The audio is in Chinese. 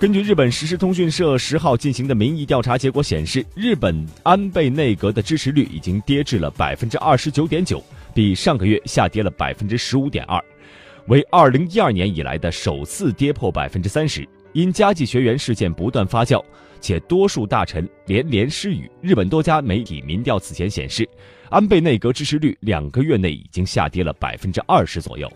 根据日本实时通讯社十号进行的民意调查结果显示，日本安倍内阁的支持率已经跌至了百分之二十九点九，比上个月下跌了百分之十五点二，为二零一二年以来的首次跌破百分之三十。因加计学员事件不断发酵，且多数大臣连连失语，日本多家媒体民调此前显示，安倍内阁支持率两个月内已经下跌了百分之二十左右。